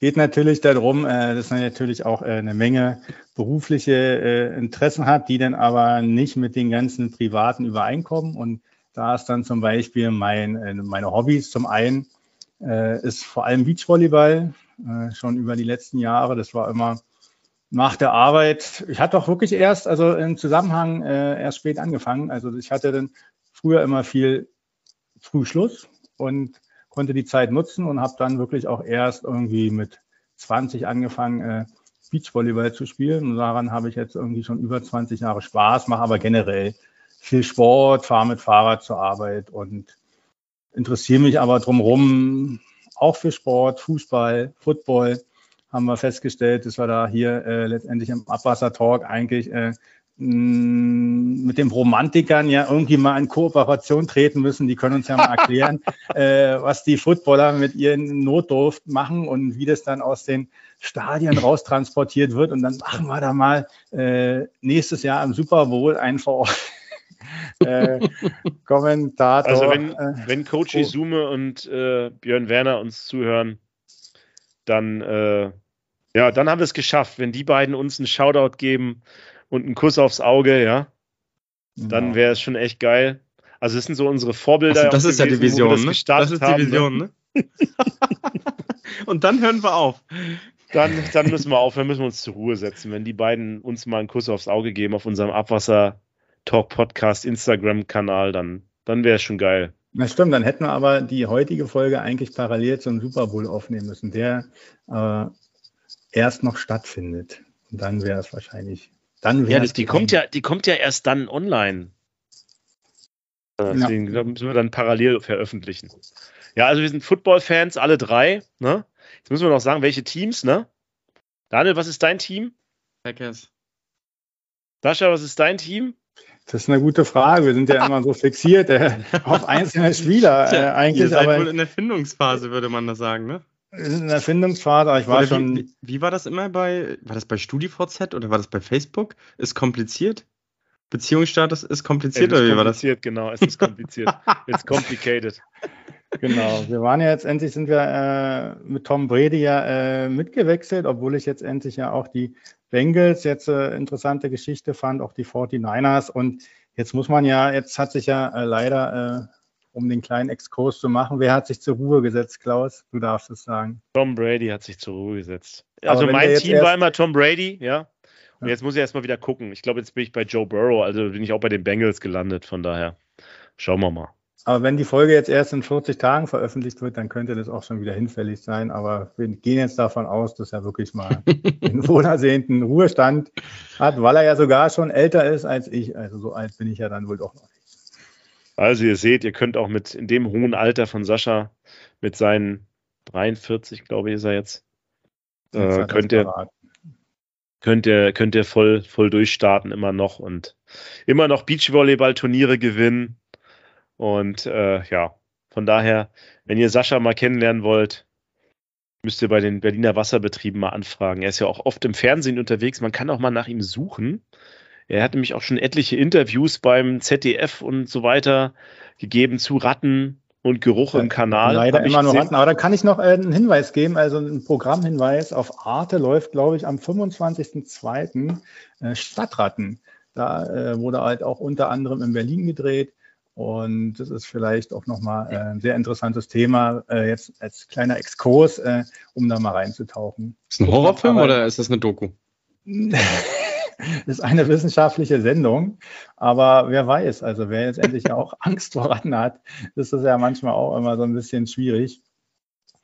geht natürlich darum, äh, dass man natürlich auch äh, eine Menge berufliche äh, Interessen hat, die dann aber nicht mit den ganzen privaten übereinkommen. Und da ist dann zum Beispiel mein, äh, meine Hobbys zum einen äh, ist vor allem Beachvolleyball, äh, schon über die letzten Jahre. Das war immer nach der Arbeit. Ich hatte auch wirklich erst, also im Zusammenhang äh, erst spät angefangen. Also ich hatte dann früher immer viel Frühschluss und konnte die Zeit nutzen und habe dann wirklich auch erst irgendwie mit 20 angefangen, äh, Beachvolleyball zu spielen. Und daran habe ich jetzt irgendwie schon über 20 Jahre Spaß, mache aber generell viel Sport, fahre mit Fahrrad zur Arbeit und interessiere mich aber drumherum auch für Sport, Fußball, Football, haben wir festgestellt, dass wir da hier äh, letztendlich im Abwasser-Talk eigentlich äh, Mm, mit den Romantikern ja irgendwie mal in Kooperation treten müssen. Die können uns ja mal erklären, äh, was die Footballer mit ihren Notdurft machen und wie das dann aus den Stadien raustransportiert wird. Und dann machen wir da mal äh, nächstes Jahr im Super Bowl einfach äh, Kommentator. Also wenn, äh, wenn Coach Izume und äh, Björn Werner uns zuhören, dann äh, ja, dann haben wir es geschafft. Wenn die beiden uns einen Shoutout geben, und ein Kuss aufs Auge, ja, dann wäre es schon echt geil. Also das sind so unsere Vorbilder. Also das ist gewesen, ja die Vision, das, ne? das ist die ne? Vision, ne? und dann hören wir auf. Dann, dann müssen wir aufhören, müssen wir uns zur Ruhe setzen. Wenn die beiden uns mal einen Kuss aufs Auge geben auf unserem Abwasser Talk Podcast Instagram-Kanal, dann, dann wäre es schon geil. Na stimmt, dann hätten wir aber die heutige Folge eigentlich parallel zum Super Bowl aufnehmen müssen, der äh, erst noch stattfindet. Und dann wäre es wahrscheinlich dann ja, das, die kommt ja, die kommt ja erst dann online. Deswegen ja. müssen wir dann parallel veröffentlichen. Ja, also wir sind Football-Fans, alle drei. Ne? Jetzt müssen wir noch sagen, welche Teams, ne? Daniel, was ist dein Team? Packers. Sascha, was ist dein Team? Das ist eine gute Frage. Wir sind ja immer so fixiert äh, auf einzelne Spieler. Äh, eigentlich, Ihr seid aber, wohl in der Findungsphase, würde man das sagen, ne? in der Erfindungsphase, ich war oder schon. Wie, wie, war das immer bei, war das bei StudiVZ oder war das bei Facebook? Ist kompliziert? Beziehungsstatus ist kompliziert, oder wie war das? Kompliziert, genau, es ist kompliziert. It's complicated. Genau, wir waren ja jetzt endlich, sind wir äh, mit Tom Brady ja äh, mitgewechselt, obwohl ich jetzt endlich ja auch die Bengals jetzt äh, interessante Geschichte fand, auch die 49ers und jetzt muss man ja, jetzt hat sich ja äh, leider äh, um den kleinen Exkurs zu machen. Wer hat sich zur Ruhe gesetzt, Klaus? Du darfst es sagen. Tom Brady hat sich zur Ruhe gesetzt. Also mein Team war immer Tom Brady, ja. Und ja. jetzt muss ich erstmal wieder gucken. Ich glaube, jetzt bin ich bei Joe Burrow, also bin ich auch bei den Bengals gelandet. Von daher schauen wir mal. Aber wenn die Folge jetzt erst in 40 Tagen veröffentlicht wird, dann könnte das auch schon wieder hinfällig sein. Aber wir gehen jetzt davon aus, dass er wirklich mal den wohlersehnten Ruhestand hat, weil er ja sogar schon älter ist als ich. Also so alt bin ich ja dann wohl doch noch nicht. Also ihr seht, ihr könnt auch mit in dem hohen Alter von Sascha mit seinen 43, glaube ich, ist er jetzt, äh, könnt ihr könnt ihr könnt ihr voll voll durchstarten immer noch und immer noch Beachvolleyball-Turniere gewinnen und äh, ja, von daher, wenn ihr Sascha mal kennenlernen wollt, müsst ihr bei den Berliner Wasserbetrieben mal anfragen. Er ist ja auch oft im Fernsehen unterwegs. Man kann auch mal nach ihm suchen. Er hat nämlich auch schon etliche Interviews beim ZDF und so weiter gegeben zu Ratten und Geruch im Kanal. Leider immer nur Ratten. Aber da kann ich noch äh, einen Hinweis geben, also einen Programmhinweis. Auf Arte läuft, glaube ich, am 25.02. Äh, Stadtratten. Da äh, wurde halt auch unter anderem in Berlin gedreht. Und das ist vielleicht auch nochmal ein sehr interessantes Thema, jetzt als kleiner Exkurs, um da mal reinzutauchen. Ist das ein Horrorfilm oder ist das eine Doku? ist eine wissenschaftliche Sendung. Aber wer weiß, also wer jetzt endlich auch Angst vor Ratten hat, ist das ja manchmal auch immer so ein bisschen schwierig,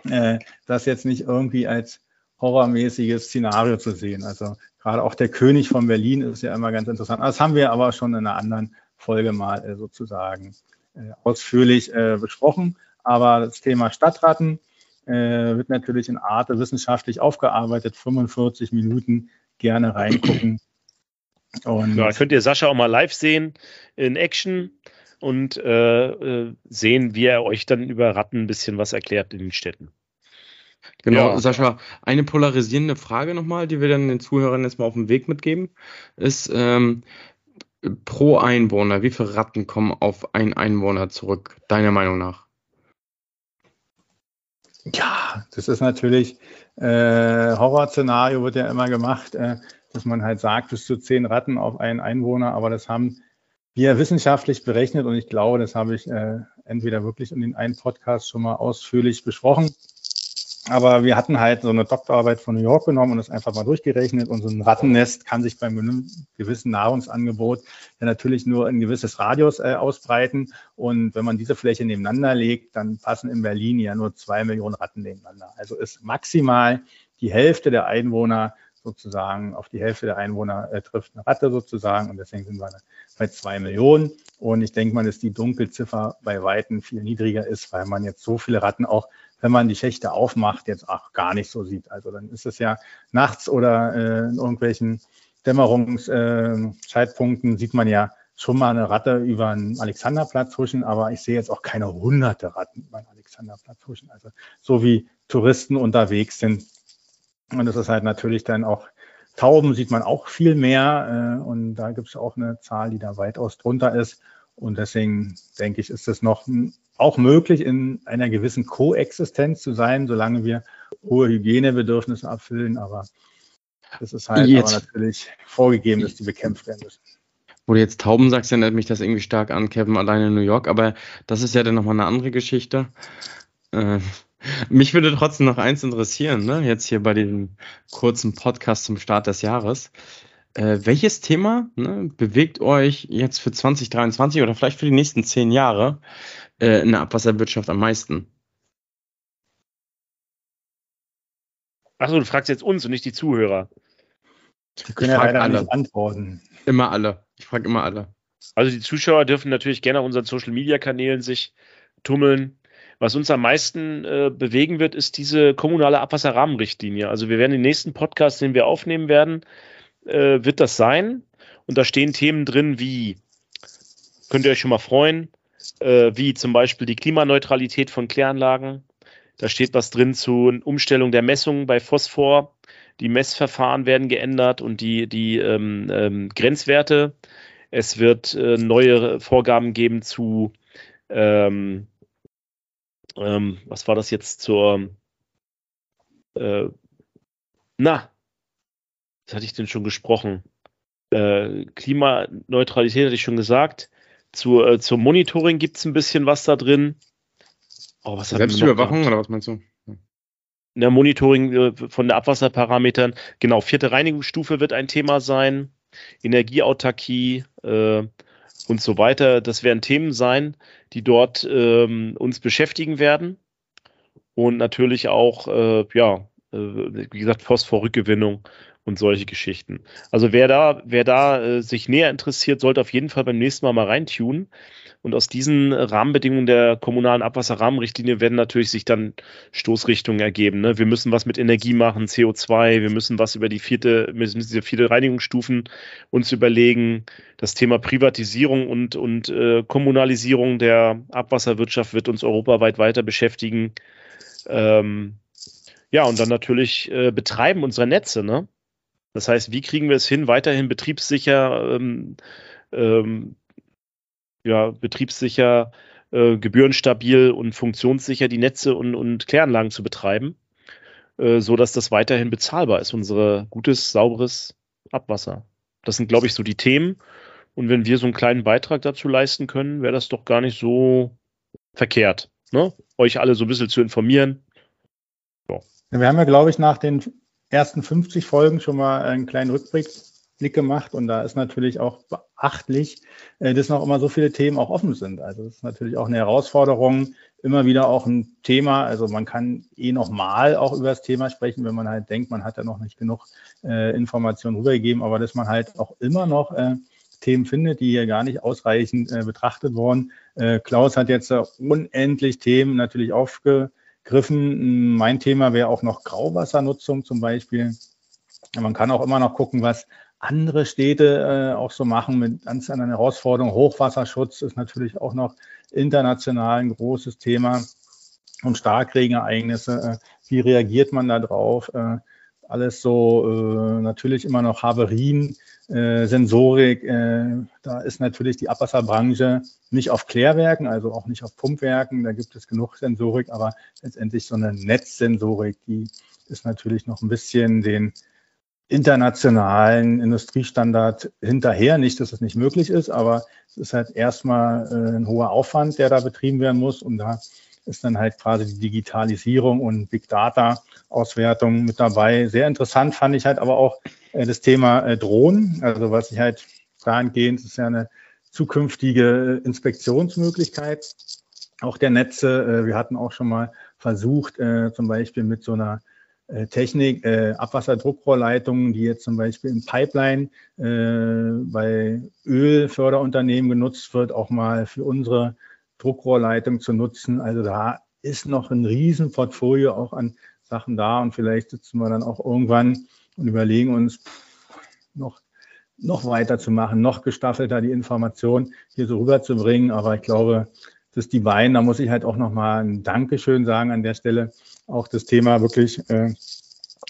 äh, das jetzt nicht irgendwie als horrormäßiges Szenario zu sehen. Also gerade auch der König von Berlin ist ja immer ganz interessant. Das haben wir aber schon in einer anderen Folge mal äh, sozusagen äh, ausführlich äh, besprochen. Aber das Thema Stadtratten äh, wird natürlich in Arte wissenschaftlich aufgearbeitet. 45 Minuten gerne reingucken. Und ja, könnt ihr Sascha auch mal live sehen in Action und äh, äh, sehen, wie er euch dann über Ratten ein bisschen was erklärt in den Städten. Genau, ja. Sascha, eine polarisierende Frage nochmal, die wir dann den Zuhörern jetzt mal auf den Weg mitgeben, ist ähm, pro Einwohner, wie viele Ratten kommen auf einen Einwohner zurück, deiner Meinung nach? Ja, das ist natürlich, äh, Horrorszenario wird ja immer gemacht. Äh, dass man halt sagt, bis zu zehn Ratten auf einen Einwohner, aber das haben wir wissenschaftlich berechnet und ich glaube, das habe ich äh, entweder wirklich in den einen Podcast schon mal ausführlich besprochen. Aber wir hatten halt so eine Doktorarbeit von New York genommen und das einfach mal durchgerechnet. Und so ein Rattennest kann sich beim gewissen Nahrungsangebot ja natürlich nur ein gewisses Radius äh, ausbreiten. Und wenn man diese Fläche nebeneinander legt, dann passen in Berlin ja nur zwei Millionen Ratten nebeneinander. Also ist maximal die Hälfte der Einwohner sozusagen auf die Hälfte der Einwohner äh, trifft eine Ratte sozusagen und deswegen sind wir bei zwei Millionen. Und ich denke mal, dass die Dunkelziffer bei Weitem viel niedriger ist, weil man jetzt so viele Ratten auch, wenn man die Schächte aufmacht, jetzt auch gar nicht so sieht. Also dann ist es ja nachts oder äh, in irgendwelchen Dämmerungszeitpunkten äh, sieht man ja schon mal eine Ratte über einen Alexanderplatz huschen, aber ich sehe jetzt auch keine hunderte Ratten über einen Alexanderplatz huschen. Also so wie Touristen unterwegs sind. Und das ist halt natürlich dann auch, Tauben sieht man auch viel mehr. Äh, und da gibt es auch eine Zahl, die da weitaus drunter ist. Und deswegen denke ich, ist es noch auch möglich, in einer gewissen Koexistenz zu sein, solange wir hohe Hygienebedürfnisse erfüllen. Aber es ist halt aber natürlich vorgegeben, dass die bekämpft werden müssen. Wo du jetzt Tauben sagst, erinnert mich das irgendwie stark an Kevin alleine in New York, aber das ist ja dann nochmal eine andere Geschichte. Äh, mich würde trotzdem noch eins interessieren, ne? jetzt hier bei dem kurzen Podcast zum Start des Jahres. Äh, welches Thema ne, bewegt euch jetzt für 2023 oder vielleicht für die nächsten zehn Jahre äh, in der Abwasserwirtschaft am meisten? Achso, du fragst jetzt uns und nicht die Zuhörer. Die können ja leider alle. nicht antworten. Immer alle. Ich frage immer alle. Also die Zuschauer dürfen natürlich gerne auf unseren Social Media Kanälen sich tummeln. Was uns am meisten äh, bewegen wird, ist diese kommunale Abwasserrahmenrichtlinie. Also wir werden den nächsten Podcast, den wir aufnehmen werden, äh, wird das sein. Und da stehen Themen drin wie, könnt ihr euch schon mal freuen, äh, wie zum Beispiel die Klimaneutralität von Kläranlagen. Da steht was drin zu Umstellung der Messungen bei Phosphor die Messverfahren werden geändert und die, die ähm, ähm, Grenzwerte. Es wird äh, neue Vorgaben geben zu, ähm, ähm was war das jetzt zur, äh, na, was hatte ich denn schon gesprochen? Äh, Klimaneutralität hatte ich schon gesagt. Zu, äh, zum Monitoring gibt es ein bisschen was da drin. Oh, was Selbstüberwachung oder was meinst du? der Monitoring äh, von der Abwasserparametern. Genau, vierte Reinigungsstufe wird ein Thema sein, Energieautarkie äh, und so weiter. Das werden Themen sein, die dort ähm, uns beschäftigen werden. Und natürlich auch, äh, ja, äh, wie gesagt, Phosphorrückgewinnung und solche Geschichten. Also wer da, wer da äh, sich näher interessiert, sollte auf jeden Fall beim nächsten Mal mal reintun. Und aus diesen Rahmenbedingungen der kommunalen Abwasserrahmenrichtlinie werden natürlich sich dann Stoßrichtungen ergeben. Ne? Wir müssen was mit Energie machen, CO2, wir müssen was über die vierte, müssen diese vierte Reinigungsstufen uns überlegen. Das Thema Privatisierung und, und äh, Kommunalisierung der Abwasserwirtschaft wird uns europaweit weiter beschäftigen. Ähm, ja, und dann natürlich äh, Betreiben unserer Netze. Ne? Das heißt, wie kriegen wir es hin, weiterhin betriebssicher ähm, ähm, ja, betriebssicher, äh, gebührenstabil und funktionssicher die Netze und, und Kläranlagen zu betreiben, äh, so das weiterhin bezahlbar ist, unsere gutes, sauberes Abwasser. Das sind, glaube ich, so die Themen. Und wenn wir so einen kleinen Beitrag dazu leisten können, wäre das doch gar nicht so verkehrt, ne? euch alle so ein bisschen zu informieren. Ja. Wir haben ja, glaube ich, nach den ersten 50 Folgen schon mal einen kleinen Rückblick Blick gemacht und da ist natürlich auch beachtlich, äh, dass noch immer so viele Themen auch offen sind. Also das ist natürlich auch eine Herausforderung, immer wieder auch ein Thema. Also man kann eh nochmal auch über das Thema sprechen, wenn man halt denkt, man hat ja noch nicht genug äh, Informationen rübergegeben, aber dass man halt auch immer noch äh, Themen findet, die hier gar nicht ausreichend äh, betrachtet wurden. Äh, Klaus hat jetzt äh, unendlich Themen natürlich aufgegriffen. Mein Thema wäre auch noch Grauwassernutzung zum Beispiel. Man kann auch immer noch gucken, was andere Städte äh, auch so machen mit ganz anderen Herausforderungen. Hochwasserschutz ist natürlich auch noch international ein großes Thema und Starkregenereignisse. Äh, wie reagiert man da drauf? Äh, alles so äh, natürlich immer noch Haverien, äh, Sensorik. Äh, da ist natürlich die Abwasserbranche nicht auf Klärwerken, also auch nicht auf Pumpwerken. Da gibt es genug Sensorik, aber letztendlich so eine Netzsensorik, die ist natürlich noch ein bisschen den internationalen Industriestandard hinterher. Nicht, dass es nicht möglich ist, aber es ist halt erstmal äh, ein hoher Aufwand, der da betrieben werden muss. Und da ist dann halt quasi die Digitalisierung und Big Data Auswertung mit dabei. Sehr interessant fand ich halt aber auch äh, das Thema äh, Drohnen. Also was ich halt dahingehend ist ja eine zukünftige Inspektionsmöglichkeit auch der Netze. Äh, wir hatten auch schon mal versucht, äh, zum Beispiel mit so einer äh, Technik, äh, Abwasserdruckrohrleitungen, die jetzt zum Beispiel in Pipeline äh, bei Ölförderunternehmen genutzt wird, auch mal für unsere Druckrohrleitung zu nutzen. Also da ist noch ein Riesenportfolio auch an Sachen da und vielleicht sitzen wir dann auch irgendwann und überlegen uns noch, noch weiter zu machen, noch gestaffelter die Information hier so rüberzubringen. Aber ich glaube, dass die beiden, da muss ich halt auch nochmal ein Dankeschön sagen an der Stelle, auch das Thema wirklich, äh,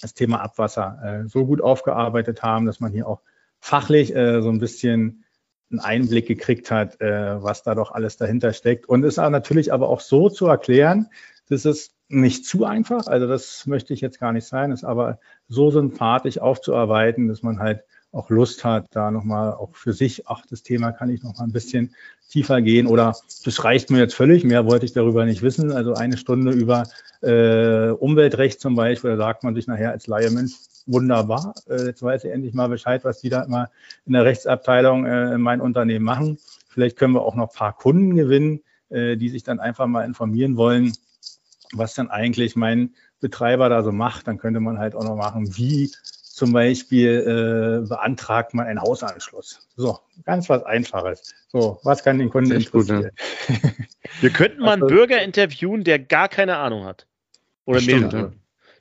das Thema Abwasser äh, so gut aufgearbeitet haben, dass man hier auch fachlich äh, so ein bisschen einen Einblick gekriegt hat, äh, was da doch alles dahinter steckt. Und ist natürlich aber auch so zu erklären, dass es nicht zu einfach, also das möchte ich jetzt gar nicht sein, ist aber so sympathisch aufzuarbeiten, dass man halt auch Lust hat, da nochmal auch für sich, ach, das Thema kann ich noch mal ein bisschen tiefer gehen oder das reicht mir jetzt völlig, mehr wollte ich darüber nicht wissen. Also eine Stunde über äh, Umweltrecht zum Beispiel, da sagt man sich nachher als Laie, Mensch, wunderbar, äh, jetzt weiß ich endlich mal Bescheid, was die da immer in der Rechtsabteilung äh, in meinem Unternehmen machen. Vielleicht können wir auch noch ein paar Kunden gewinnen, äh, die sich dann einfach mal informieren wollen, was dann eigentlich mein Betreiber da so macht. Dann könnte man halt auch noch machen, wie zum Beispiel äh, beantragt man einen Hausanschluss. So, ganz was Einfaches. So, was kann den Kunden interessieren? Gut, ne? Wir könnten mal einen also, Bürger interviewen, der gar keine Ahnung hat. Oder Stimmt, mehrere. Ja.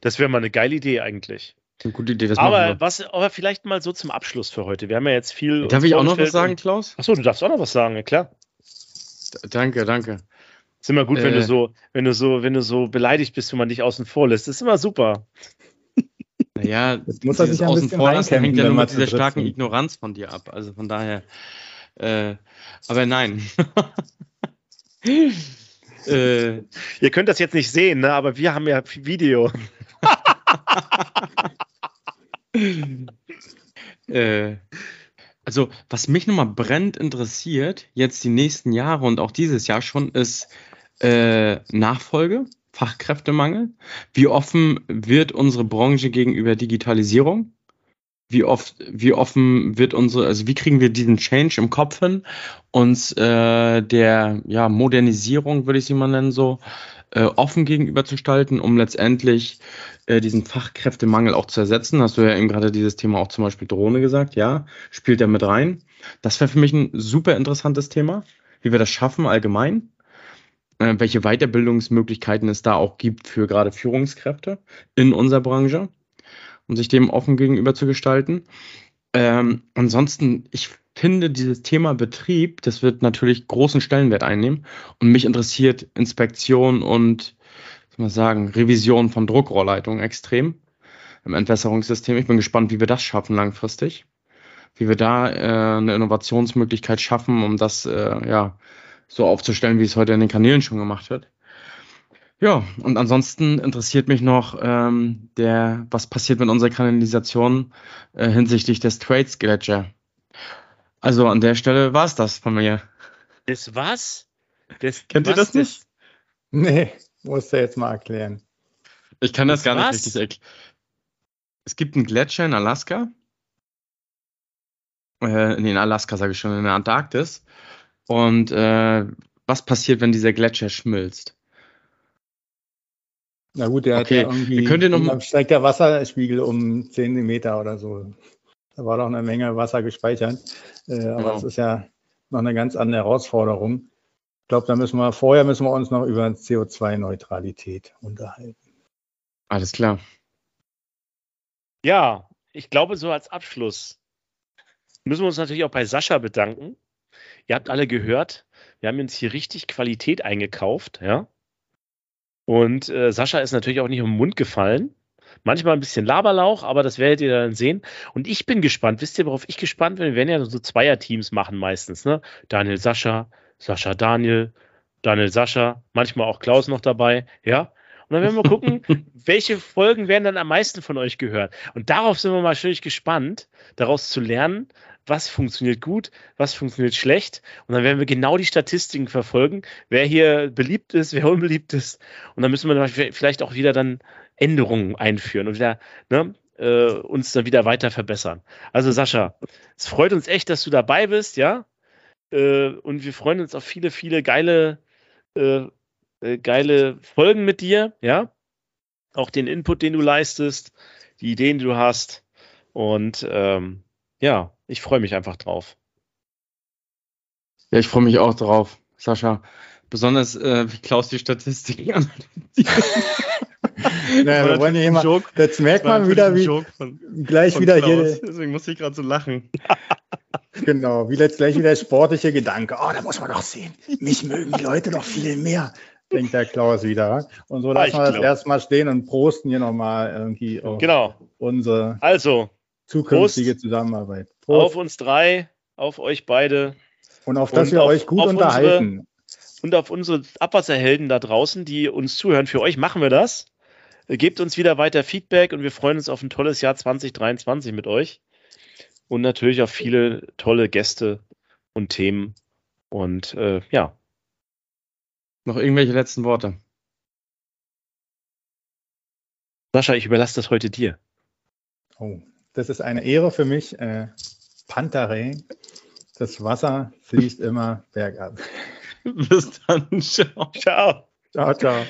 Das wäre mal eine geile Idee eigentlich. Eine gute Idee, das aber, was, aber vielleicht mal so zum Abschluss für heute. Wir haben ja jetzt viel. Darf ich auch noch was sagen, Klaus? Achso, du darfst auch noch was sagen, ja klar. D danke, danke. Ist immer gut, äh, wenn du so, wenn du so, wenn du so beleidigt bist, wenn man dich außen vor lässt. Das ist immer super. Naja, das muss er sich außen vor lassen, hängt ja nur mit dieser starken Ignoranz von dir ab. Also von daher. Äh, aber nein. äh, Ihr könnt das jetzt nicht sehen, ne? aber wir haben ja Video. äh, also, was mich nochmal brennend interessiert, jetzt die nächsten Jahre und auch dieses Jahr schon, ist äh, Nachfolge. Fachkräftemangel? Wie offen wird unsere Branche gegenüber Digitalisierung? Wie oft, wie offen wird unsere, also wie kriegen wir diesen Change im Kopf hin, uns äh, der ja, Modernisierung, würde ich sie mal nennen, so offen gegenüberzustalten, um letztendlich äh, diesen Fachkräftemangel auch zu ersetzen. Hast du ja eben gerade dieses Thema auch zum Beispiel Drohne gesagt, ja, spielt er mit rein. Das wäre für mich ein super interessantes Thema, wie wir das schaffen allgemein äh, welche Weiterbildungsmöglichkeiten es da auch gibt für gerade Führungskräfte in unserer Branche, um sich dem offen gegenüber zu gestalten. Ähm, ansonsten, ich finde dieses Thema Betrieb, das wird natürlich großen Stellenwert einnehmen und mich interessiert Inspektion und soll man sagen, Revision von Druckrohrleitungen extrem im Entwässerungssystem. Ich bin gespannt, wie wir das schaffen langfristig, wie wir da äh, eine Innovationsmöglichkeit schaffen, um das äh, ja so aufzustellen, wie es heute in den Kanälen schon gemacht wird. Ja, und ansonsten interessiert mich noch ähm, der, was passiert mit unserer Kanalisation äh, hinsichtlich des Trades Gletscher. Also an der Stelle war es das von mir. Das was? Das, Kennt was ihr das nicht? Nee, musst du jetzt mal erklären. Ich kann das, das gar was? nicht richtig erklären. Es gibt einen Gletscher in Alaska. Äh, in Alaska sage ich schon, in der Antarktis. Und äh, was passiert, wenn dieser Gletscher schmilzt? Na gut, der okay. hat ja irgendwie, könnt ihr noch mal steigt der Wasserspiegel um 10 Meter oder so. Da war doch eine Menge Wasser gespeichert. Äh, aber genau. es ist ja noch eine ganz andere Herausforderung. Ich glaube, da müssen wir, vorher müssen wir uns noch über CO2-Neutralität unterhalten. Alles klar. Ja, ich glaube, so als Abschluss müssen wir uns natürlich auch bei Sascha bedanken, Ihr habt alle gehört, wir haben uns hier richtig Qualität eingekauft, ja. Und äh, Sascha ist natürlich auch nicht um den Mund gefallen. Manchmal ein bisschen Laberlauch, aber das werdet ihr dann sehen. Und ich bin gespannt. Wisst ihr, worauf ich gespannt bin? Wir werden ja so Zweierteams machen meistens, ne? Daniel Sascha, Sascha Daniel, Daniel Sascha, manchmal auch Klaus noch dabei, ja. Und dann werden wir gucken, welche Folgen werden dann am meisten von euch gehört. Und darauf sind wir mal schön gespannt, daraus zu lernen, was funktioniert gut, was funktioniert schlecht. Und dann werden wir genau die Statistiken verfolgen, wer hier beliebt ist, wer unbeliebt ist. Und dann müssen wir vielleicht auch wieder dann Änderungen einführen und wieder ne, äh, uns dann wieder weiter verbessern. Also Sascha, es freut uns echt, dass du dabei bist, ja. Äh, und wir freuen uns auf viele, viele geile, äh, äh geile Folgen mit dir, ja. auch den Input, den du leistest, die Ideen, die du hast. Und ähm, ja, ich freue mich einfach drauf. Ja, ich freue mich auch drauf, Sascha. Besonders äh, wie Klaus die Statistiken analysiert. naja, wir wollen ja immer, Joke, jetzt merkt man wieder, wie von, gleich von wieder Klaus. hier. Deswegen muss ich gerade so lachen. genau, wie jetzt gleich wieder der sportliche Gedanke. Oh, da muss man doch sehen. Mich mögen die Leute doch viel mehr, denkt der Klaus wieder. Und so lassen wir das erstmal stehen und prosten hier nochmal irgendwie genau. unsere also, zukünftige Prost Zusammenarbeit. Prost. Auf uns drei, auf euch beide. Und auf das wir auf, euch gut unterhalten. Unsere, und auf unsere Abwasserhelden da draußen, die uns zuhören. Für euch machen wir das. Gebt uns wieder weiter Feedback und wir freuen uns auf ein tolles Jahr 2023 mit euch. Und natürlich auf viele tolle Gäste und Themen. Und äh, ja. Noch irgendwelche letzten Worte? Sascha, ich überlasse das heute dir. Oh, das ist eine Ehre für mich. Äh, Pantarei. Das Wasser fließt immer bergab. Bis dann. Ciao. Ciao. Ciao, ciao.